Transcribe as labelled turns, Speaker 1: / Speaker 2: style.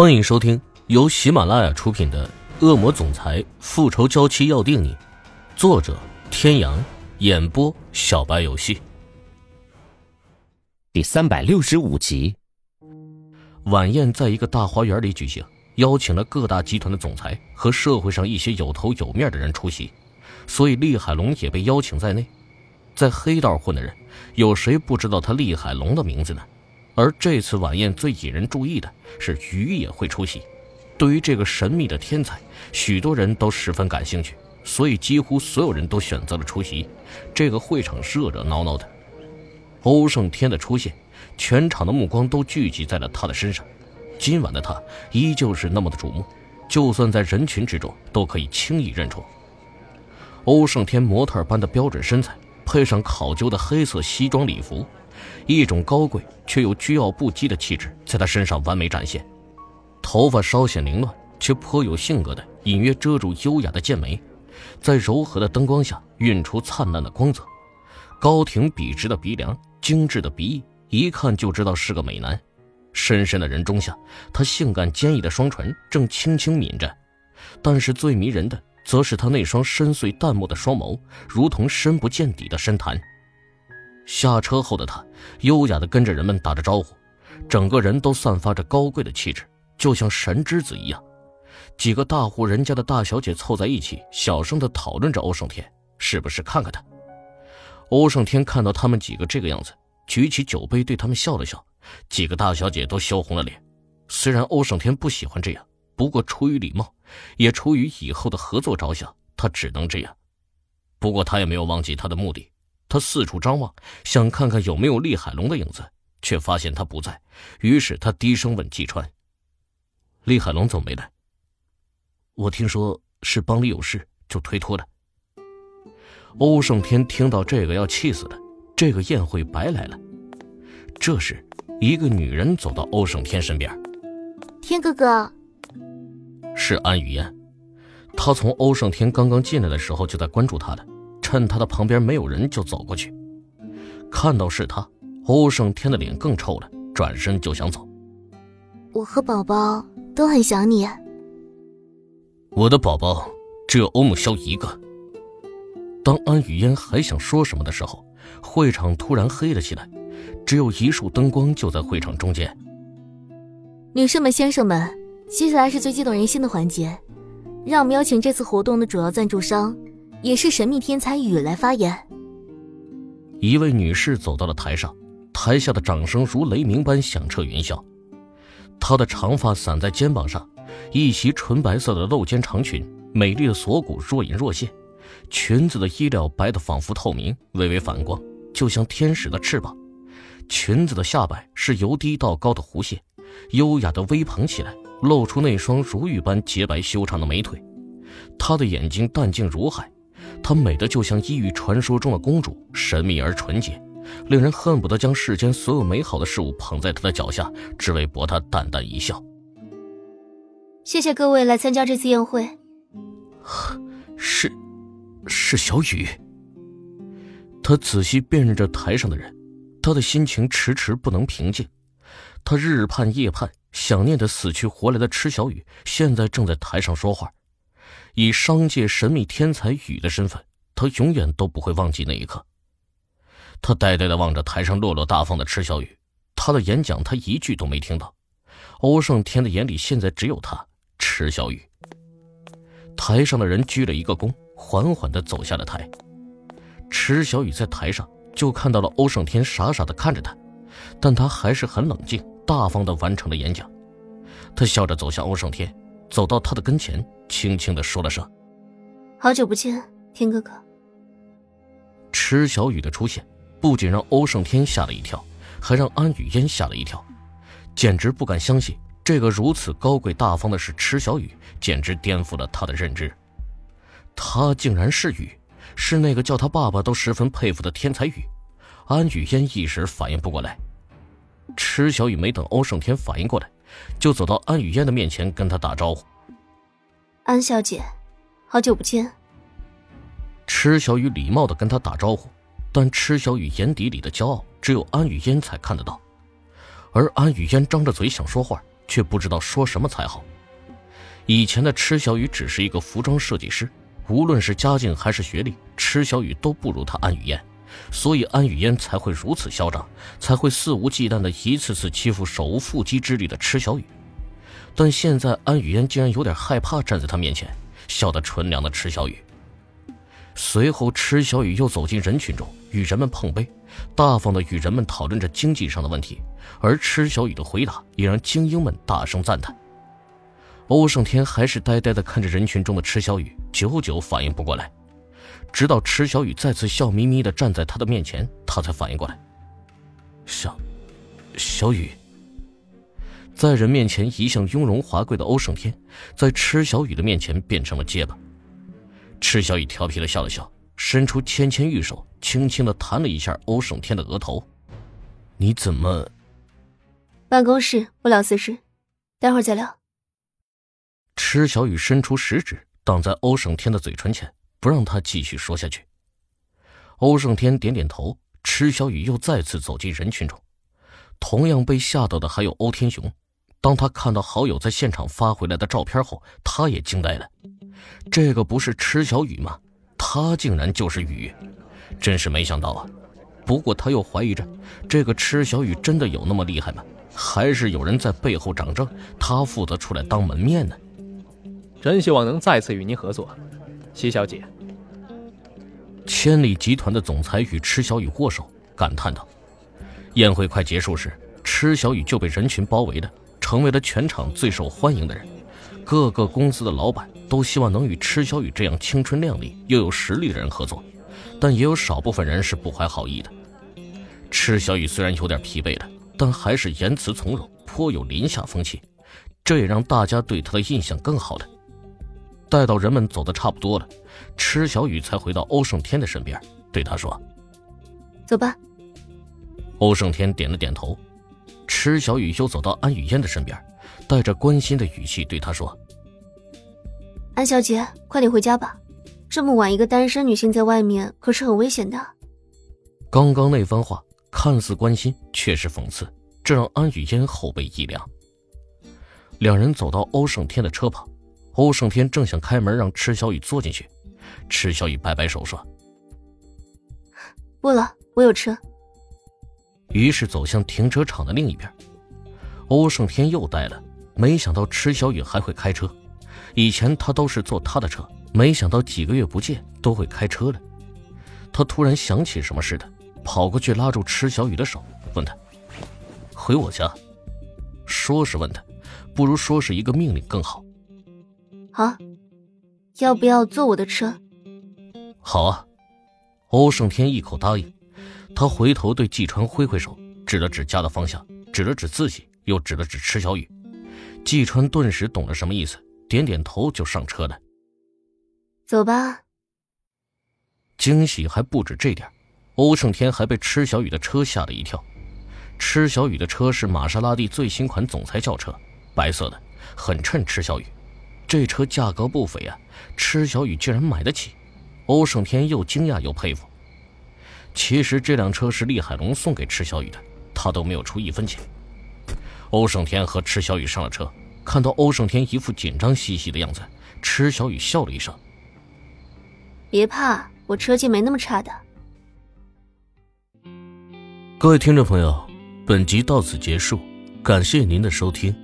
Speaker 1: 欢迎收听由喜马拉雅出品的《恶魔总裁复仇娇妻要定你》，作者：天阳，演播：小白游戏。
Speaker 2: 第三百六十五集，
Speaker 1: 晚宴在一个大花园里举行，邀请了各大集团的总裁和社会上一些有头有面的人出席，所以厉海龙也被邀请在内。在黑道混的人，有谁不知道他厉海龙的名字呢？而这次晚宴最引人注意的是，鱼也会出席。对于这个神秘的天才，许多人都十分感兴趣，所以几乎所有人都选择了出席。这个会场热热闹闹的。欧胜天的出现，全场的目光都聚集在了他的身上。今晚的他依旧是那么的瞩目，就算在人群之中都可以轻易认出。欧胜天模特般的标准身材，配上考究的黑色西装礼服。一种高贵却又倨傲不羁的气质在他身上完美展现，头发稍显凌乱，却颇有性格的隐约遮住优雅的剑眉，在柔和的灯光下晕出灿烂的光泽。高挺笔直的鼻梁，精致的鼻翼，一看就知道是个美男。深深的人中下，他性感坚毅的双唇正轻轻抿着，但是最迷人的，则是他那双深邃淡漠的双眸，如同深不见底的深潭。下车后的他，优雅地跟着人们打着招呼，整个人都散发着高贵的气质，就像神之子一样。几个大户人家的大小姐凑在一起，小声地讨论着欧胜天是不是看看他。欧胜天看到他们几个这个样子，举起酒杯对他们笑了笑，几个大小姐都羞红了脸。虽然欧胜天不喜欢这样，不过出于礼貌，也出于以后的合作着想，他只能这样。不过他也没有忘记他的目的。他四处张望，想看看有没有厉海龙的影子，却发现他不在。于是他低声问季川：“厉海龙怎么没来？”我听说是帮里有事，就推脱了。欧胜天听到这个要气死了，这个宴会白来了。这时，一个女人走到欧胜天身边：“
Speaker 3: 天哥哥。”
Speaker 1: 是安雨嫣。她从欧胜天刚刚进来的时候就在关注他的。趁他的旁边没有人，就走过去。看到是他，欧胜天的脸更臭了，转身就想走。
Speaker 3: 我和宝宝都很想你。
Speaker 1: 我的宝宝只有欧慕萧一个。当安雨嫣还想说什么的时候，会场突然黑了起来，只有一束灯光就在会场中间。
Speaker 3: 女士们、先生们，接下来是最激动人心的环节，让我们邀请这次活动的主要赞助商。也是神秘天才雨来发言。
Speaker 1: 一位女士走到了台上，台下的掌声如雷鸣般响彻云霄。她的长发散在肩膀上，一袭纯白色的露肩长裙，美丽的锁骨若隐若现，裙子的衣料白得仿佛透明，微微反光，就像天使的翅膀。裙子的下摆是由低到高的弧线，优雅的微蓬起来，露出那双如玉般洁白修长的美腿。她的眼睛淡静如海。她美得就像异域传说中的公主，神秘而纯洁，令人恨不得将世间所有美好的事物捧在她的脚下，只为博她淡淡一笑。
Speaker 3: 谢谢各位来参加这次宴会。
Speaker 1: 是，是小雨。他仔细辨认着台上的人，他的心情迟迟不能平静。他日盼夜盼，想念的死去活来的池小雨，现在正在台上说话。以商界神秘天才雨的身份，他永远都不会忘记那一刻。他呆呆的望着台上落落大方的池小雨，他的演讲他一句都没听到。欧胜天的眼里现在只有他，池小雨。台上的人鞠了一个躬，缓缓的走下了台。池小雨在台上就看到了欧胜天傻傻的看着他，但他还是很冷静大方的完成了演讲。他笑着走向欧胜天。走到他的跟前，轻轻的说了声：“
Speaker 3: 好久不见，天哥哥。”
Speaker 1: 池小雨的出现不仅让欧胜天吓了一跳，还让安雨嫣吓了一跳，简直不敢相信这个如此高贵大方的是池小雨，简直颠覆了他的认知。他竟然是雨，是那个叫他爸爸都十分佩服的天才雨。安雨嫣一时反应不过来，池小雨没等欧胜天反应过来。就走到安雨嫣的面前，跟她打招呼：“
Speaker 3: 安小姐，好久不见。”
Speaker 1: 池小雨礼貌的跟她打招呼，但池小雨眼底里的骄傲，只有安雨嫣才看得到。而安雨嫣张着嘴想说话，却不知道说什么才好。以前的池小雨只是一个服装设计师，无论是家境还是学历，池小雨都不如她安雨嫣，所以安雨嫣才会如此嚣张，才会肆无忌惮的一次次欺负手无缚鸡之力的池小雨。但现在安雨嫣竟然有点害怕站在他面前，笑得纯良的池小雨。随后，池小雨又走进人群中，与人们碰杯，大方的与人们讨论着经济上的问题。而池小雨的回答也让精英们大声赞叹。欧胜天还是呆呆的看着人群中的池小雨，久久反应不过来。直到池小雨再次笑眯眯的站在他的面前，他才反应过来。小，小雨。在人面前一向雍容华贵的欧胜天，在池小雨的面前变成了结巴。池小雨调皮的笑了笑，伸出纤纤玉手，轻轻的弹了一下欧胜天的额头。你怎么？
Speaker 3: 办公室不聊私事，待会儿再聊。
Speaker 1: 池小雨伸出食指挡在欧胜天的嘴唇前，不让他继续说下去。欧胜天点点头，池小雨又再次走进人群中。同样被吓到的还有欧天雄。当他看到好友在现场发回来的照片后，他也惊呆了。这个不是池小雨吗？他竟然就是雨，真是没想到啊！不过他又怀疑着，这个池小雨真的有那么厉害吗？还是有人在背后掌证，他负责出来当门面呢？
Speaker 4: 真希望能再次与您合作，齐小姐。
Speaker 1: 千里集团的总裁与池小雨握手，感叹道：“宴会快结束时，池小雨就被人群包围了，成为了全场最受欢迎的人。”各个公司的老板都希望能与池小雨这样青春靓丽又有实力的人合作，但也有少部分人是不怀好意的。池小雨虽然有点疲惫了，但还是言辞从容，颇有林下风气，这也让大家对他的印象更好了。待到人们走的差不多了，池小雨才回到欧胜天的身边，对他说：“
Speaker 3: 走吧。”
Speaker 1: 欧胜天点了点头，池小雨又走到安雨嫣的身边。带着关心的语气对他说：“
Speaker 3: 安小姐，快点回家吧，这么晚一个单身女性在外面可是很危险的。”
Speaker 1: 刚刚那番话看似关心，却是讽刺，这让安雨嫣后背一凉。两人走到欧胜天的车旁，欧胜天正想开门让池小雨坐进去，池小雨摆摆手说：“
Speaker 3: 不了，我有车。”
Speaker 1: 于是走向停车场的另一边。欧胜天又呆了。没想到池小雨还会开车，以前他都是坐他的车，没想到几个月不见都会开车了。他突然想起什么似的，跑过去拉住池小雨的手，问他：“回我家？”说是问他，不如说是一个命令更好。
Speaker 3: 好，要不要坐我的车？
Speaker 1: 好啊，欧胜天一口答应。他回头对季川挥挥手，指了指家的方向，指了指自己，又指了指池小雨。季川顿时懂了什么意思，点点头就上车了。
Speaker 3: 走吧。
Speaker 1: 惊喜还不止这点，欧胜天还被池小雨的车吓了一跳。池小雨的车是玛莎拉蒂最新款总裁轿车，白色的，很衬池小雨。这车价格不菲啊，池小雨竟然买得起。欧胜天又惊讶又佩服。其实这辆车是厉海龙送给池小雨的，他都没有出一分钱。欧胜天和池小雨上了车，看到欧胜天一副紧张兮兮的样子，池小雨笑了一声：“
Speaker 3: 别怕，我车技没那么差的。”
Speaker 1: 各位听众朋友，本集到此结束，感谢您的收听。